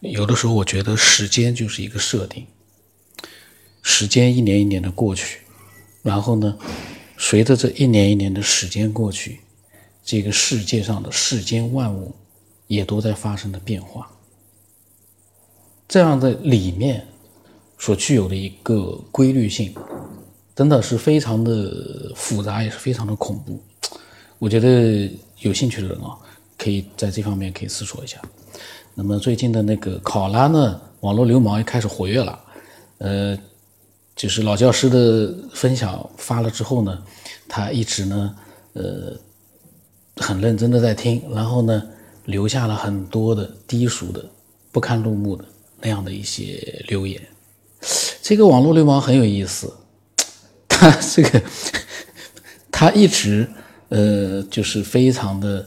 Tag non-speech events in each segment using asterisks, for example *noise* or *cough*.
有的时候我觉得时间就是一个设定，时间一年一年的过去，然后呢，随着这一年一年的时间过去，这个世界上的世间万物也都在发生的变化。这样的里面所具有的一个规律性，真的是非常的复杂，也是非常的恐怖。我觉得有兴趣的人啊，可以在这方面可以思索一下。那么最近的那个考拉呢，网络流氓也开始活跃了，呃，就是老教师的分享发了之后呢，他一直呢，呃，很认真的在听，然后呢，留下了很多的低俗的、不堪入目的那样的一些留言。这个网络流氓很有意思，*laughs* 他这个 *laughs* 他一直呃，就是非常的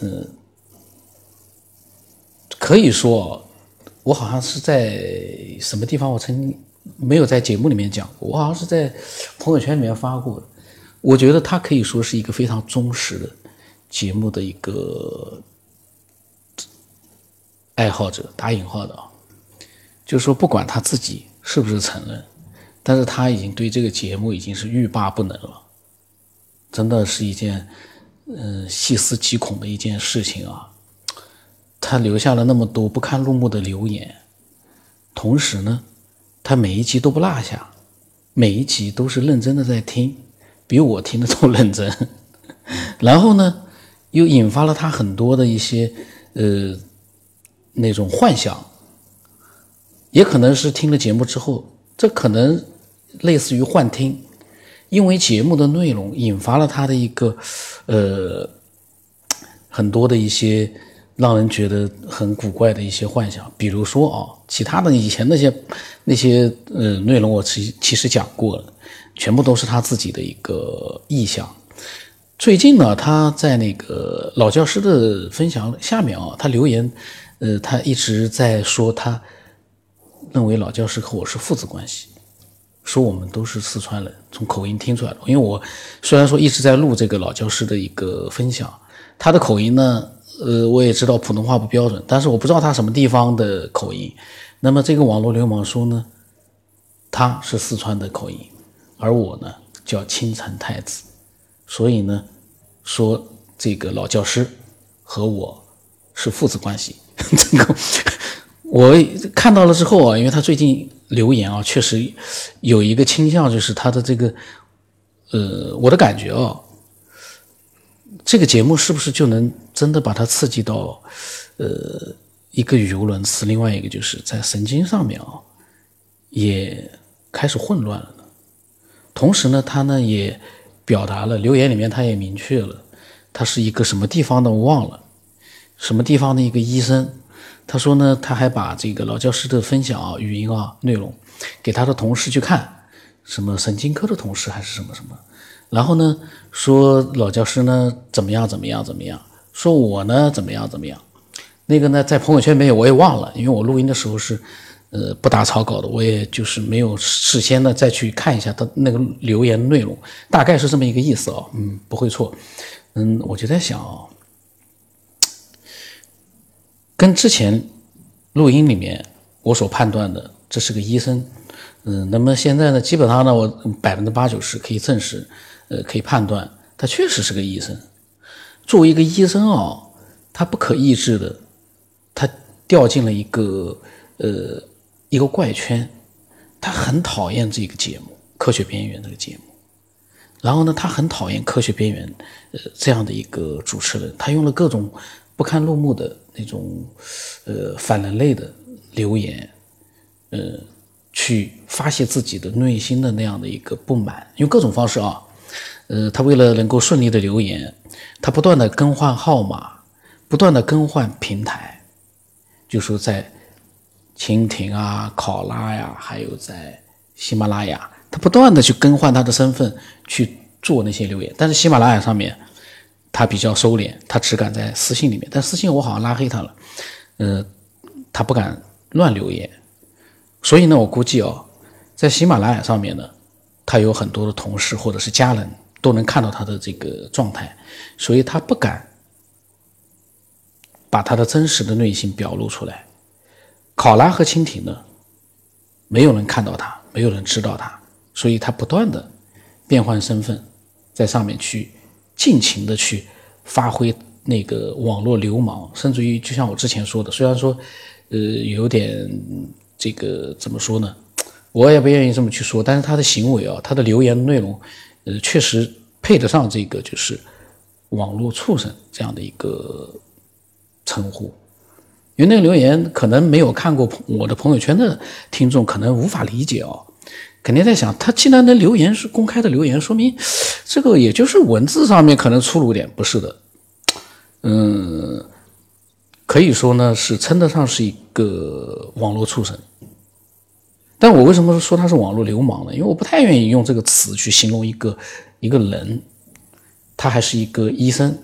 呃。可以说，我好像是在什么地方，我曾经没有在节目里面讲过，我好像是在朋友圈里面发过。我觉得他可以说是一个非常忠实的节目的一个爱好者，打引号的啊，就是说不管他自己是不是承认，但是他已经对这个节目已经是欲罢不能了，真的是一件嗯细思极恐的一件事情啊。他留下了那么多不堪入目的留言，同时呢，他每一集都不落下，每一集都是认真的在听，比我听的都认真。*laughs* 然后呢，又引发了他很多的一些呃那种幻想，也可能是听了节目之后，这可能类似于幻听，因为节目的内容引发了他的一个呃很多的一些。让人觉得很古怪的一些幻想，比如说啊，其他的以前那些那些呃内容，我其其实讲过了，全部都是他自己的一个臆想。最近呢，他在那个老教师的分享下面啊，他留言，呃，他一直在说，他认为老教师和我是父子关系，说我们都是四川人，从口音听出来的。因为我虽然说一直在录这个老教师的一个分享，他的口音呢。呃，我也知道普通话不标准，但是我不知道他什么地方的口音。那么这个网络流氓说呢，他是四川的口音，而我呢叫青城太子，所以呢说这个老教师和我是父子关系。*laughs* 这个我看到了之后啊，因为他最近留言啊，确实有一个倾向，就是他的这个呃，我的感觉啊。这个节目是不是就能真的把它刺激到，呃，一个语无伦次？另外一个就是在神经上面啊，也开始混乱了呢。同时呢，他呢也表达了留言里面，他也明确了，他是一个什么地方的我忘了，什么地方的一个医生。他说呢，他还把这个老教师的分享啊、语音啊内容给他的同事去看，什么神经科的同事还是什么什么。然后呢，说老教师呢怎么样怎么样怎么样？说我呢怎么样怎么样？那个呢，在朋友圈没有，我也忘了，因为我录音的时候是，呃，不打草稿的，我也就是没有事先的再去看一下他那个留言内容，大概是这么一个意思啊，嗯，不会错，嗯，我就在想啊，跟之前录音里面我所判断的，这是个医生，嗯，那么现在呢，基本上呢，我百分之八九十可以证实。呃，可以判断他确实是个医生。作为一个医生啊，他不可抑制的，他掉进了一个呃一个怪圈。他很讨厌这个节目《科学边缘》这个节目。然后呢，他很讨厌《科学边缘》呃这样的一个主持人。他用了各种不堪入目的那种呃反人类的留言，呃，去发泄自己的内心的那样的一个不满，用各种方式啊。呃，他为了能够顺利的留言，他不断的更换号码，不断的更换平台，就说在蜻蜓啊、考拉呀，还有在喜马拉雅，他不断的去更换他的身份去做那些留言。但是喜马拉雅上面他比较收敛，他只敢在私信里面，但私信我好像拉黑他了，呃，他不敢乱留言。所以呢，我估计哦，在喜马拉雅上面呢，他有很多的同事或者是家人。都能看到他的这个状态，所以他不敢把他的真实的内心表露出来。考拉和蜻蜓呢，没有人看到他，没有人知道他，所以他不断的变换身份，在上面去尽情的去发挥那个网络流氓，甚至于就像我之前说的，虽然说呃有点这个怎么说呢，我也不愿意这么去说，但是他的行为啊，他的留言内容，呃确实配得上这个就是网络畜生这样的一个称呼。因为那个留言可能没有看过我的朋友圈的听众可能无法理解哦，肯定在想他既然能留言是公开的留言，说明这个也就是文字上面可能粗鲁点，不是的，嗯，可以说呢是称得上是一个网络畜生。但我为什么说他是网络流氓呢？因为我不太愿意用这个词去形容一个一个人，他还是一个医生。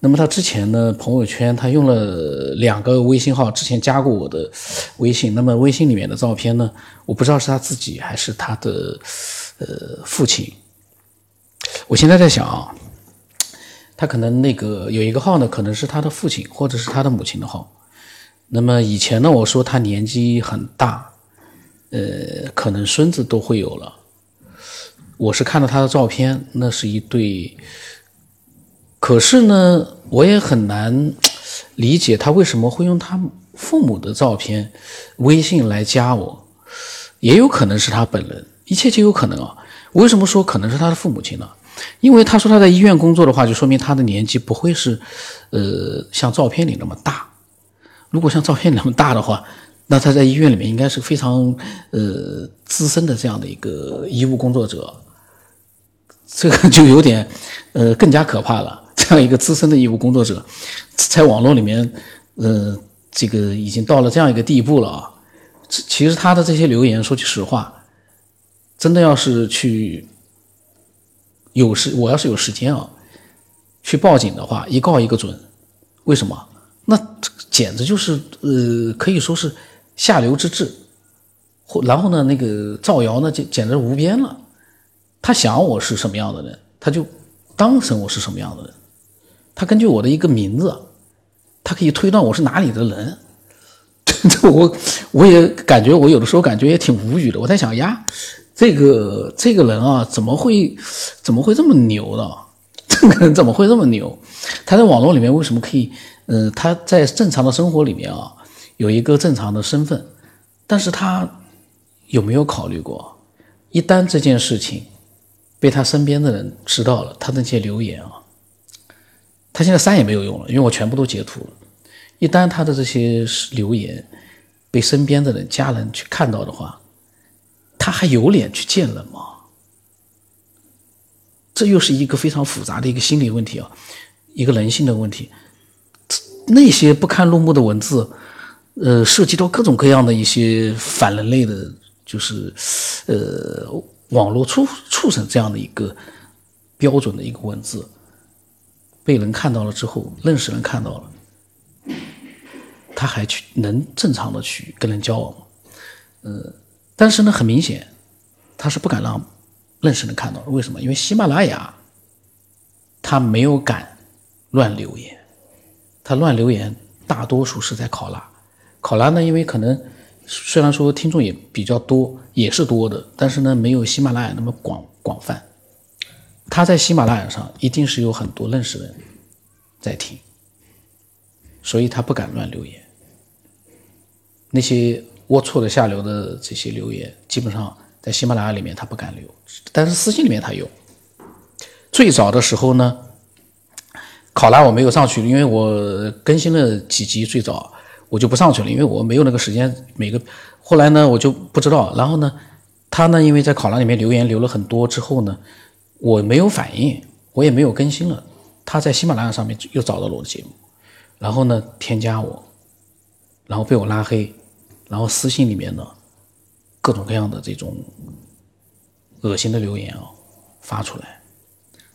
那么他之前呢，朋友圈他用了两个微信号，之前加过我的微信。那么微信里面的照片呢，我不知道是他自己还是他的呃父亲。我现在在想啊，他可能那个有一个号呢，可能是他的父亲或者是他的母亲的号。那么以前呢，我说他年纪很大，呃，可能孙子都会有了。我是看到他的照片，那是一对。可是呢，我也很难理解他为什么会用他父母的照片、微信来加我，也有可能是他本人，一切皆有可能啊。为什么说可能是他的父母亲呢？因为他说他在医院工作的话，就说明他的年纪不会是，呃，像照片里那么大。如果像照片那么大的话，那他在医院里面应该是非常呃资深的这样的一个医务工作者，这个就有点呃更加可怕了。*laughs* 这样一个资深的医务工作者，在网络里面，呃，这个已经到了这样一个地步了啊。其实他的这些留言，说句实话，真的要是去有时，我要是有时间啊，去报警的话，一告一个准。为什么？那简直就是呃，可以说是下流之至。然后呢，那个造谣呢，简简直无边了。他想我是什么样的人，他就当成我是什么样的人。他根据我的一个名字，他可以推断我是哪里的人。这 *laughs* 我我也感觉，我有的时候感觉也挺无语的。我在想呀，这个这个人啊，怎么会怎么会这么牛呢？这个人怎么会这么牛？他在网络里面为什么可以？呃，他在正常的生活里面啊，有一个正常的身份，但是他有没有考虑过，一旦这件事情被他身边的人知道了，他那些留言啊？他现在删也没有用了，因为我全部都截图了。一旦他的这些留言被身边的人、家人去看到的话，他还有脸去见人吗？这又是一个非常复杂的一个心理问题啊，一个人性的问题。那些不堪入目的文字，呃，涉及到各种各样的一些反人类的，就是呃，网络畜畜生这样的一个标准的一个文字。被人看到了之后，认识人看到了，他还去能正常的去跟人交往吗？呃，但是呢，很明显，他是不敢让认识人看到。为什么？因为喜马拉雅，他没有敢乱留言，他乱留言大多数是在考拉。考拉呢，因为可能虽然说听众也比较多，也是多的，但是呢，没有喜马拉雅那么广广泛。他在喜马拉雅上一定是有很多认识的人在听，所以他不敢乱留言。那些龌龊的下流的这些留言，基本上在喜马拉雅里面他不敢留，但是私信里面他有。最早的时候呢，考拉我没有上去，因为我更新了几集，最早我就不上去了，因为我没有那个时间。每个后来呢，我就不知道。然后呢，他呢，因为在考拉里面留言留了很多之后呢。我没有反应，我也没有更新了。他在喜马拉雅上面又找到了我的节目，然后呢添加我，然后被我拉黑，然后私信里面呢各种各样的这种恶心的留言啊发出来，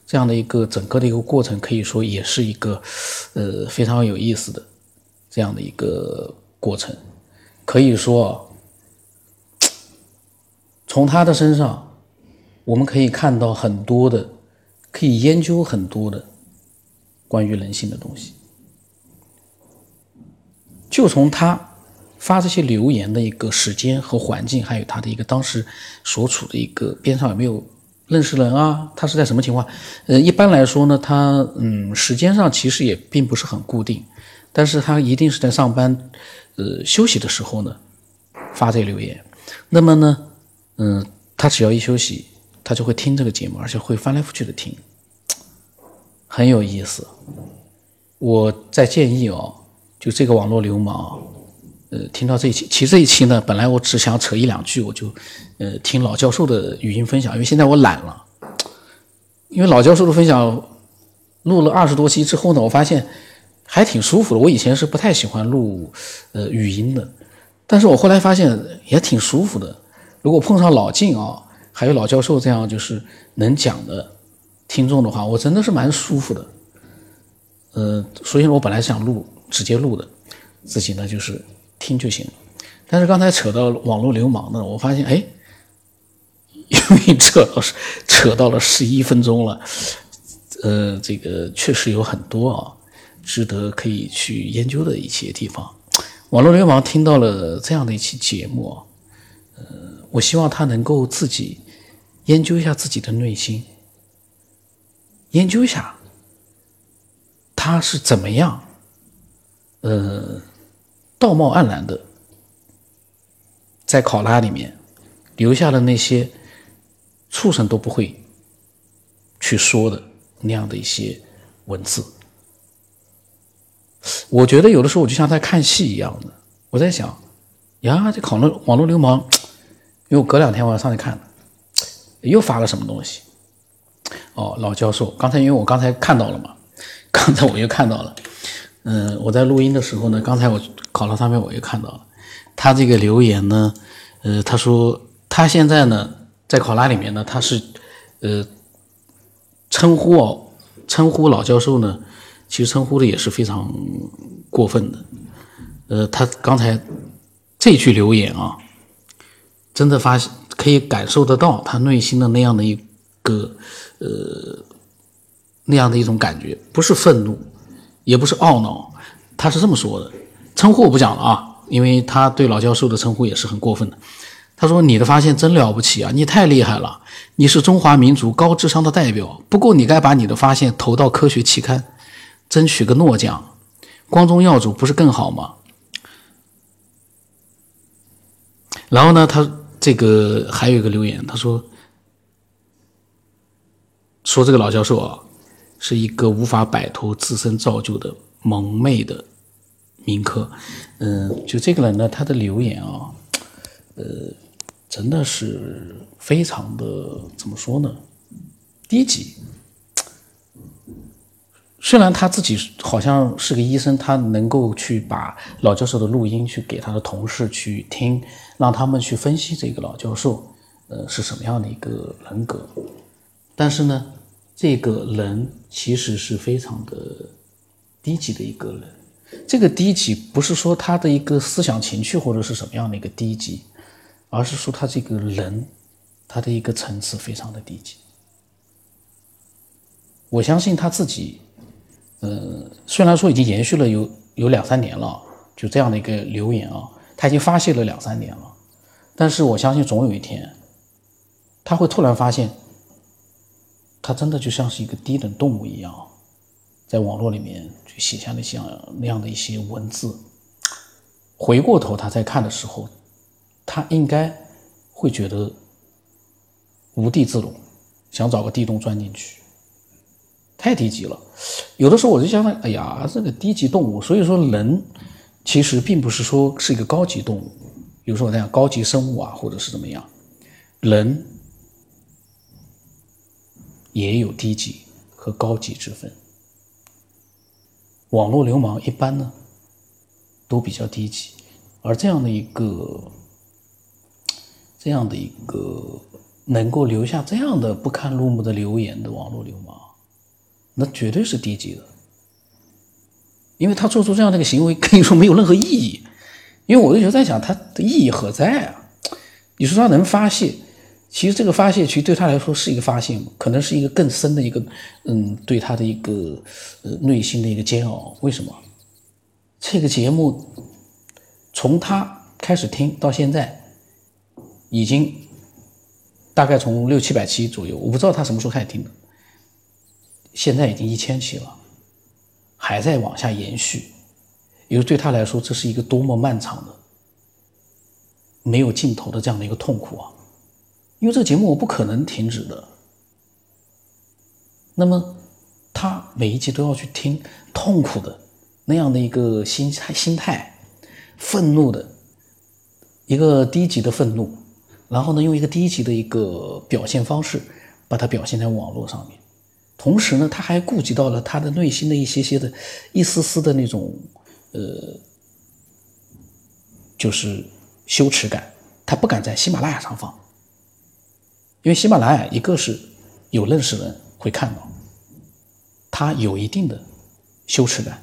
这样的一个整个的一个过程，可以说也是一个呃非常有意思的这样的一个过程。可以说，*tsk* 从他的身上。我们可以看到很多的，可以研究很多的关于人性的东西。就从他发这些留言的一个时间和环境，还有他的一个当时所处的一个边上有没有认识人啊？他是在什么情况？呃，一般来说呢，他嗯时间上其实也并不是很固定，但是他一定是在上班，呃休息的时候呢发这些留言。那么呢，嗯，他只要一休息，他就会听这个节目，而且会翻来覆去的听，很有意思。我在建议哦，就这个网络流氓，呃，听到这一期，其实这一期呢，本来我只想扯一两句，我就，呃，听老教授的语音分享，因为现在我懒了，因为老教授的分享录了二十多期之后呢，我发现还挺舒服的。我以前是不太喜欢录呃语音的，但是我后来发现也挺舒服的。如果碰上老晋啊，还有老教授这样就是能讲的听众的话，我真的是蛮舒服的。呃，所以我本来想录直接录的，自己呢就是听就行了。但是刚才扯到网络流氓呢，我发现哎，因为扯到扯到了十一分钟了，呃，这个确实有很多啊值得可以去研究的一些地方。网络流氓听到了这样的一期节目，呃，我希望他能够自己研究一下自己的内心，研究一下。他是怎么样，呃，道貌岸然的，在考拉里面留下了那些畜生都不会去说的那样的一些文字。我觉得有的时候我就像在看戏一样的，我在想，呀，这考络网络流氓，因为我隔两天我要上去看，又发了什么东西？哦，老教授，刚才因为我刚才看到了嘛。*laughs* 刚才我又看到了，嗯，我在录音的时候呢，刚才我考拉上面我又看到了，他这个留言呢，呃，他说他现在呢在考拉里面呢，他是呃称呼称呼老教授呢，其实称呼的也是非常过分的，呃，他刚才这句留言啊，真的发现可以感受得到他内心的那样的一个呃。那样的一种感觉，不是愤怒，也不是懊恼，他是这么说的。称呼我不讲了啊，因为他对老教授的称呼也是很过分的。他说：“你的发现真了不起啊，你太厉害了，你是中华民族高智商的代表。不过你该把你的发现投到科学期刊，争取个诺奖，光宗耀祖不是更好吗？”然后呢，他这个还有一个留言，他说：“说这个老教授啊。”是一个无法摆脱自身造就的蒙昧的名科，嗯，就这个人呢，他的留言啊，呃，真的是非常的怎么说呢，低级。虽然他自己好像是个医生，他能够去把老教授的录音去给他的同事去听，让他们去分析这个老教授，呃，是什么样的一个人格，但是呢。这个人其实是非常的低级的一个人，这个低级不是说他的一个思想情趣或者是什么样的一个低级，而是说他这个人，他的一个层次非常的低级。我相信他自己，呃，虽然说已经延续了有有两三年了，就这样的一个留言啊，他已经发泄了两三年了，但是我相信总有一天，他会突然发现。他真的就像是一个低等动物一样，在网络里面去写下那像那样的一些文字。回过头他再看的时候，他应该会觉得无地自容，想找个地洞钻进去。太低级了。有的时候我就想，哎呀，这个低级动物。所以说，人其实并不是说是一个高级动物。比如说我讲高级生物啊，或者是怎么样，人。也有低级和高级之分。网络流氓一般呢，都比较低级，而这样的一个，这样的一个能够留下这样的不堪入目的留言的网络流氓，那绝对是低级的，因为他做出这样的一个行为，可以说没有任何意义。因为我就在想，他的意义何在啊？你说他能发泄？其实这个发泄其实对他来说是一个发泄，可能是一个更深的一个，嗯，对他的一个呃内心的一个煎熬。为什么？这个节目从他开始听到现在，已经大概从六七百期左右，我不知道他什么时候开始听的，现在已经一千期了，还在往下延续，因为对他来说，这是一个多么漫长的、没有尽头的这样的一个痛苦啊！因为这个节目我不可能停止的，那么他每一集都要去听，痛苦的那样的一个心态心态。愤怒的一个低级的愤怒，然后呢，用一个低级的一个表现方式，把它表现在网络上面。同时呢，他还顾及到了他的内心的一些些的一丝丝的那种呃，就是羞耻感。他不敢在喜马拉雅上放，因为喜马拉雅一个是有认识人会看到，他有一定的羞耻感，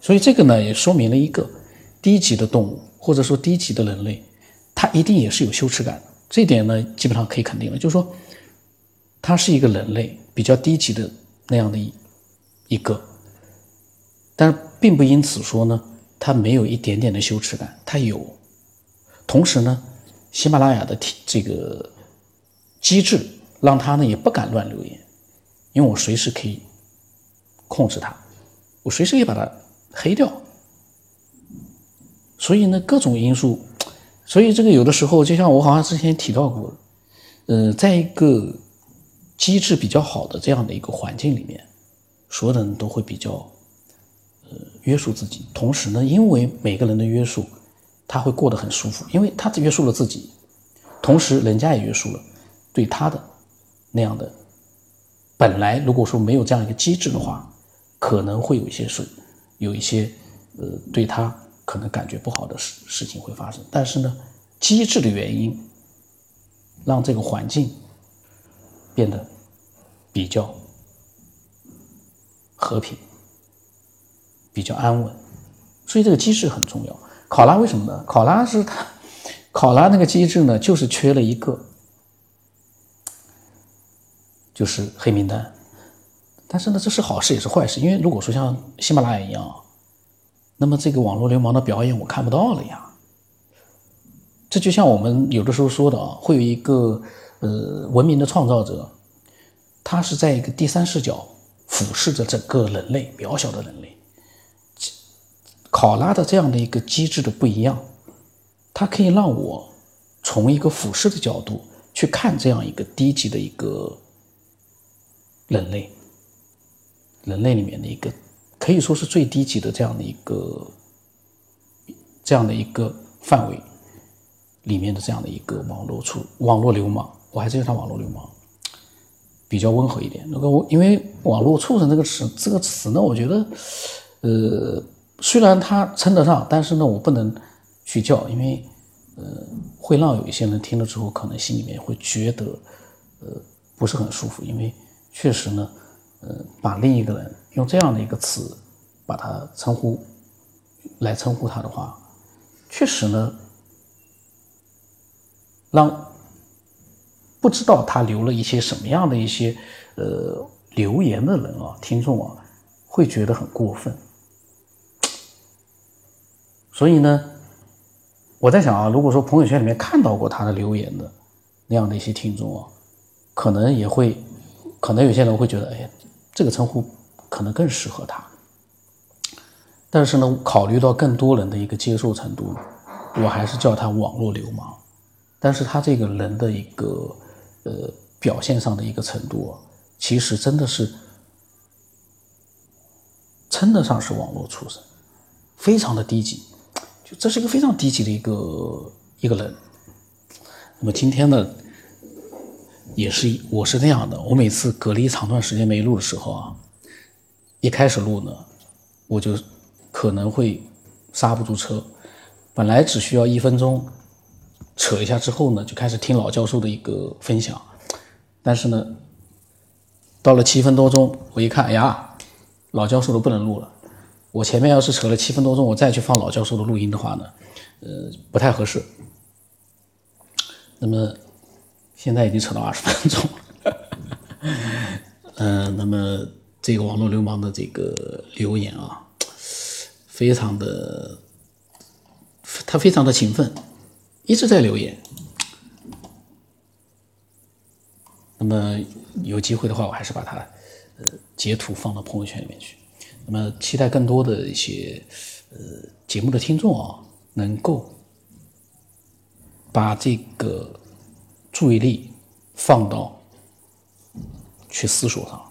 所以这个呢，也说明了一个。低级的动物，或者说低级的人类，他一定也是有羞耻感的。这点呢，基本上可以肯定了，就是说，他是一个人类比较低级的那样的一一个，但并不因此说呢，他没有一点点的羞耻感，他有。同时呢，喜马拉雅的这个机制让他呢也不敢乱留言，因为我随时可以控制他，我随时可以把他黑掉。所以呢，各种因素，所以这个有的时候，就像我好像之前提到过，呃，在一个机制比较好的这样的一个环境里面，所有的人都会比较，呃，约束自己。同时呢，因为每个人的约束，他会过得很舒服，因为他约束了自己，同时人家也约束了对他的那样的。本来如果说没有这样一个机制的话，可能会有一些事，有一些呃对他。可能感觉不好的事事情会发生，但是呢，机制的原因让这个环境变得比较和平、比较安稳，所以这个机制很重要。考拉为什么呢？考拉是它，考拉那个机制呢，就是缺了一个，就是黑名单。但是呢，这是好事也是坏事，因为如果说像喜马拉雅一样。那么这个网络流氓的表演我看不到了呀。这就像我们有的时候说的啊，会有一个呃文明的创造者，他是在一个第三视角俯视着整个人类渺小的人类。考拉的这样的一个机制的不一样，它可以让我从一个俯视的角度去看这样一个低级的一个人类，人类里面的一个。可以说是最低级的这样的一个这样的一个范围里面的这样的一个网络处网络流氓，我还是叫他网络流氓，比较温和一点。那个我因为网络畜生这个词这个词呢，我觉得呃虽然它称得上，但是呢我不能去叫，因为呃会让有一些人听了之后可能心里面会觉得呃不是很舒服，因为确实呢呃把另一个人。用这样的一个词把他称呼来称呼他的话，确实呢，让不知道他留了一些什么样的一些呃留言的人啊，听众啊，会觉得很过分。所以呢，我在想啊，如果说朋友圈里面看到过他的留言的那样的一些听众啊，可能也会，可能有些人会觉得，哎呀，这个称呼。可能更适合他，但是呢，考虑到更多人的一个接受程度，我还是叫他网络流氓。但是他这个人的一个呃表现上的一个程度，其实真的是称得上是网络畜生，非常的低级，就这是一个非常低级的一个一个人。那么今天呢，也是我是这样的，我每次隔了一长段时间没录的时候啊。一开始录呢，我就可能会刹不住车。本来只需要一分钟扯一下之后呢，就开始听老教授的一个分享。但是呢，到了七分多钟，我一看，哎呀，老教授都不能录了。我前面要是扯了七分多钟，我再去放老教授的录音的话呢，呃，不太合适。那么现在已经扯到二十分钟了。嗯，*laughs* 那么。这个网络流氓的这个留言啊，非常的。他非常的勤奋，一直在留言。那么有机会的话，我还是把它呃截图放到朋友圈里面去。那么期待更多的一些呃节目的听众啊，能够把这个注意力放到去思索上。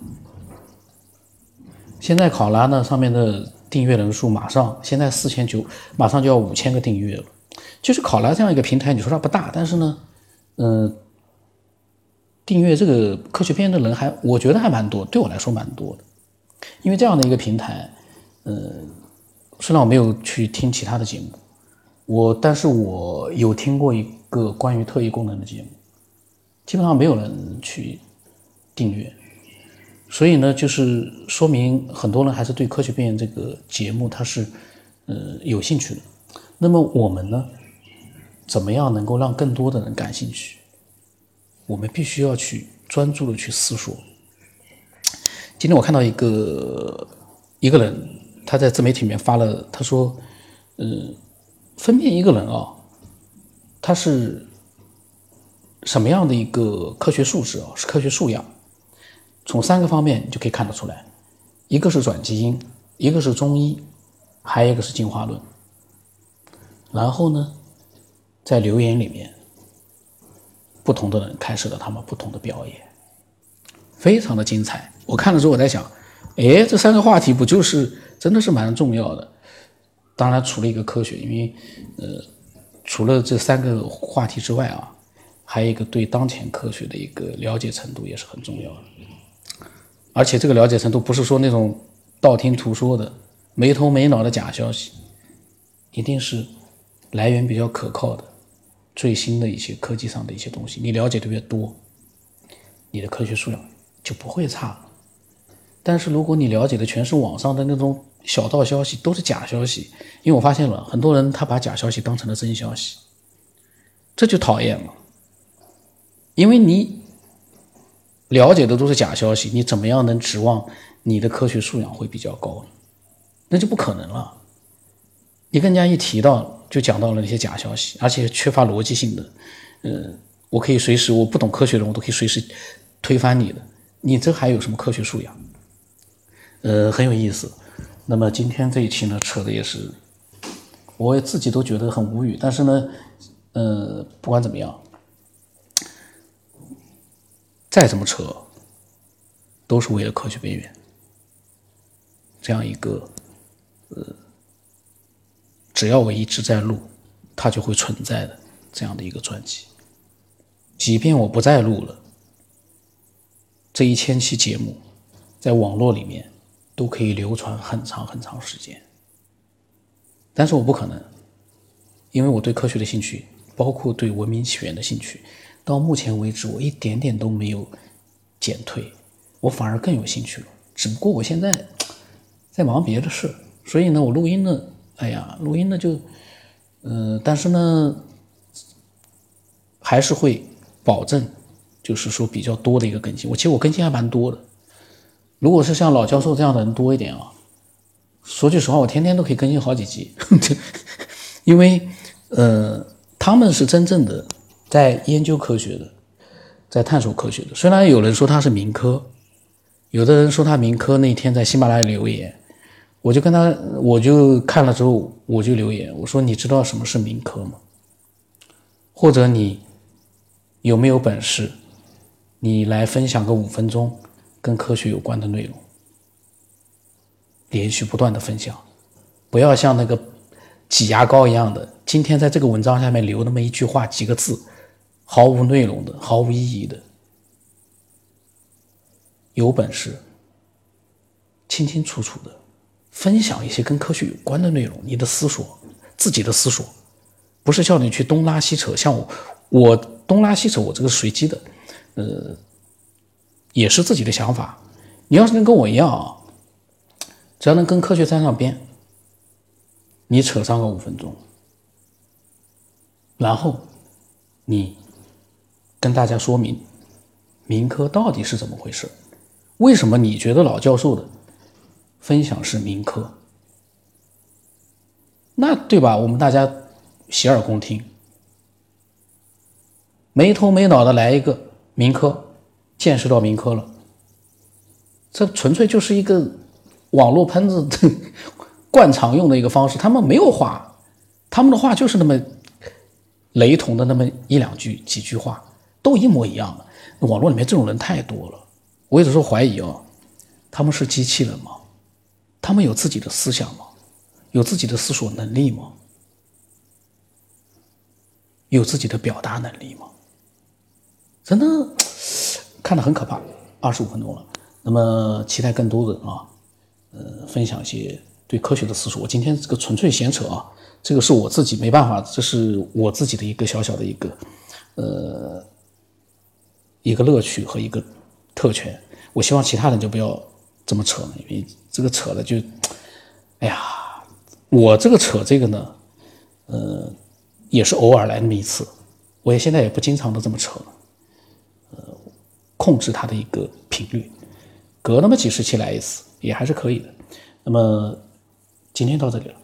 现在考拉呢上面的订阅人数马上现在四千九，马上就要五千个订阅了。就是考拉这样一个平台，你说它不大，但是呢，嗯。订阅这个科学片的人还，我觉得还蛮多，对我来说蛮多的。因为这样的一个平台，呃，虽然我没有去听其他的节目，我但是我有听过一个关于特异功能的节目，基本上没有人去订阅，所以呢，就是说明很多人还是对科学片这个节目它是呃有兴趣的。那么我们呢，怎么样能够让更多的人感兴趣？我们必须要去专注的去思索。今天我看到一个一个人，他在自媒体里面发了，他说：“嗯，分辨一个人啊，他是什么样的一个科学素质啊，是科学素养，从三个方面就可以看得出来，一个是转基因，一个是中医，还有一个是进化论。然后呢，在留言里面。”不同的人开始了他们不同的表演，非常的精彩。我看了之后，我在想，哎，这三个话题不就是真的是蛮重要的？当然，除了一个科学，因为呃，除了这三个话题之外啊，还有一个对当前科学的一个了解程度也是很重要的。而且这个了解程度不是说那种道听途说的、没头没脑的假消息，一定是来源比较可靠的。最新的一些科技上的一些东西，你了解的越多，你的科学素养就不会差。但是如果你了解的全是网上的那种小道消息，都是假消息，因为我发现了很多人他把假消息当成了真消息，这就讨厌了。因为你了解的都是假消息，你怎么样能指望你的科学素养会比较高呢？那就不可能了。你更加一提到。就讲到了那些假消息，而且缺乏逻辑性的，呃，我可以随时我不懂科学的，我都可以随时推翻你的，你这还有什么科学素养？呃，很有意思。那么今天这一期呢，扯的也是，我自己都觉得很无语。但是呢，呃，不管怎么样，再怎么扯，都是为了科学边缘这样一个，呃。只要我一直在录，它就会存在的这样的一个专辑。即便我不再录了，这一千期节目在网络里面都可以流传很长很长时间。但是我不可能，因为我对科学的兴趣，包括对文明起源的兴趣，到目前为止我一点点都没有减退，我反而更有兴趣了。只不过我现在在忙别的事，所以呢，我录音呢。哎呀，录音呢就，嗯，但是呢，还是会保证，就是说比较多的一个更新。我其实我更新还蛮多的。如果是像老教授这样的人多一点啊，说句实话，我天天都可以更新好几集。*laughs* 因为，呃，他们是真正的在研究科学的，在探索科学的。虽然有人说他是民科，有的人说他民科，那天在喜马拉雅留言。我就跟他，我就看了之后，我就留言，我说：“你知道什么是民科吗？或者你有没有本事，你来分享个五分钟跟科学有关的内容，连续不断的分享，不要像那个挤牙膏一样的，今天在这个文章下面留那么一句话几个字，毫无内容的，毫无意义的。有本事，清清楚楚的。”分享一些跟科学有关的内容，你的思索，自己的思索，不是叫你去东拉西扯。像我，我东拉西扯，我这个随机的，呃，也是自己的想法。你要是能跟我一样啊，只要能跟科学沾上边，你扯上个五分钟，然后你跟大家说明民科到底是怎么回事，为什么你觉得老教授的？分享是民科，那对吧？我们大家洗耳恭听，没头没脑的来一个民科，见识到民科了，这纯粹就是一个网络喷子 *laughs* 惯常用的一个方式。他们没有话，他们的话就是那么雷同的那么一两句几句话，都一模一样的。网络里面这种人太多了，我有时候怀疑哦，他们是机器人吗？他们有自己的思想吗？有自己的思索能力吗？有自己的表达能力吗？真的看得很可怕。二十五分钟了，那么期待更多的啊，呃，分享一些对科学的思索。我今天这个纯粹闲扯啊，这个是我自己没办法，这是我自己的一个小小的一个呃一个乐趣和一个特权。我希望其他人就不要这么扯了，因为这个扯了就，哎呀，我这个扯这个呢，呃。也是偶尔来那么一次，我也现在也不经常都这么扯了，呃，控制它的一个频率，隔那么几十期来一次也还是可以的。那么今天到这里了。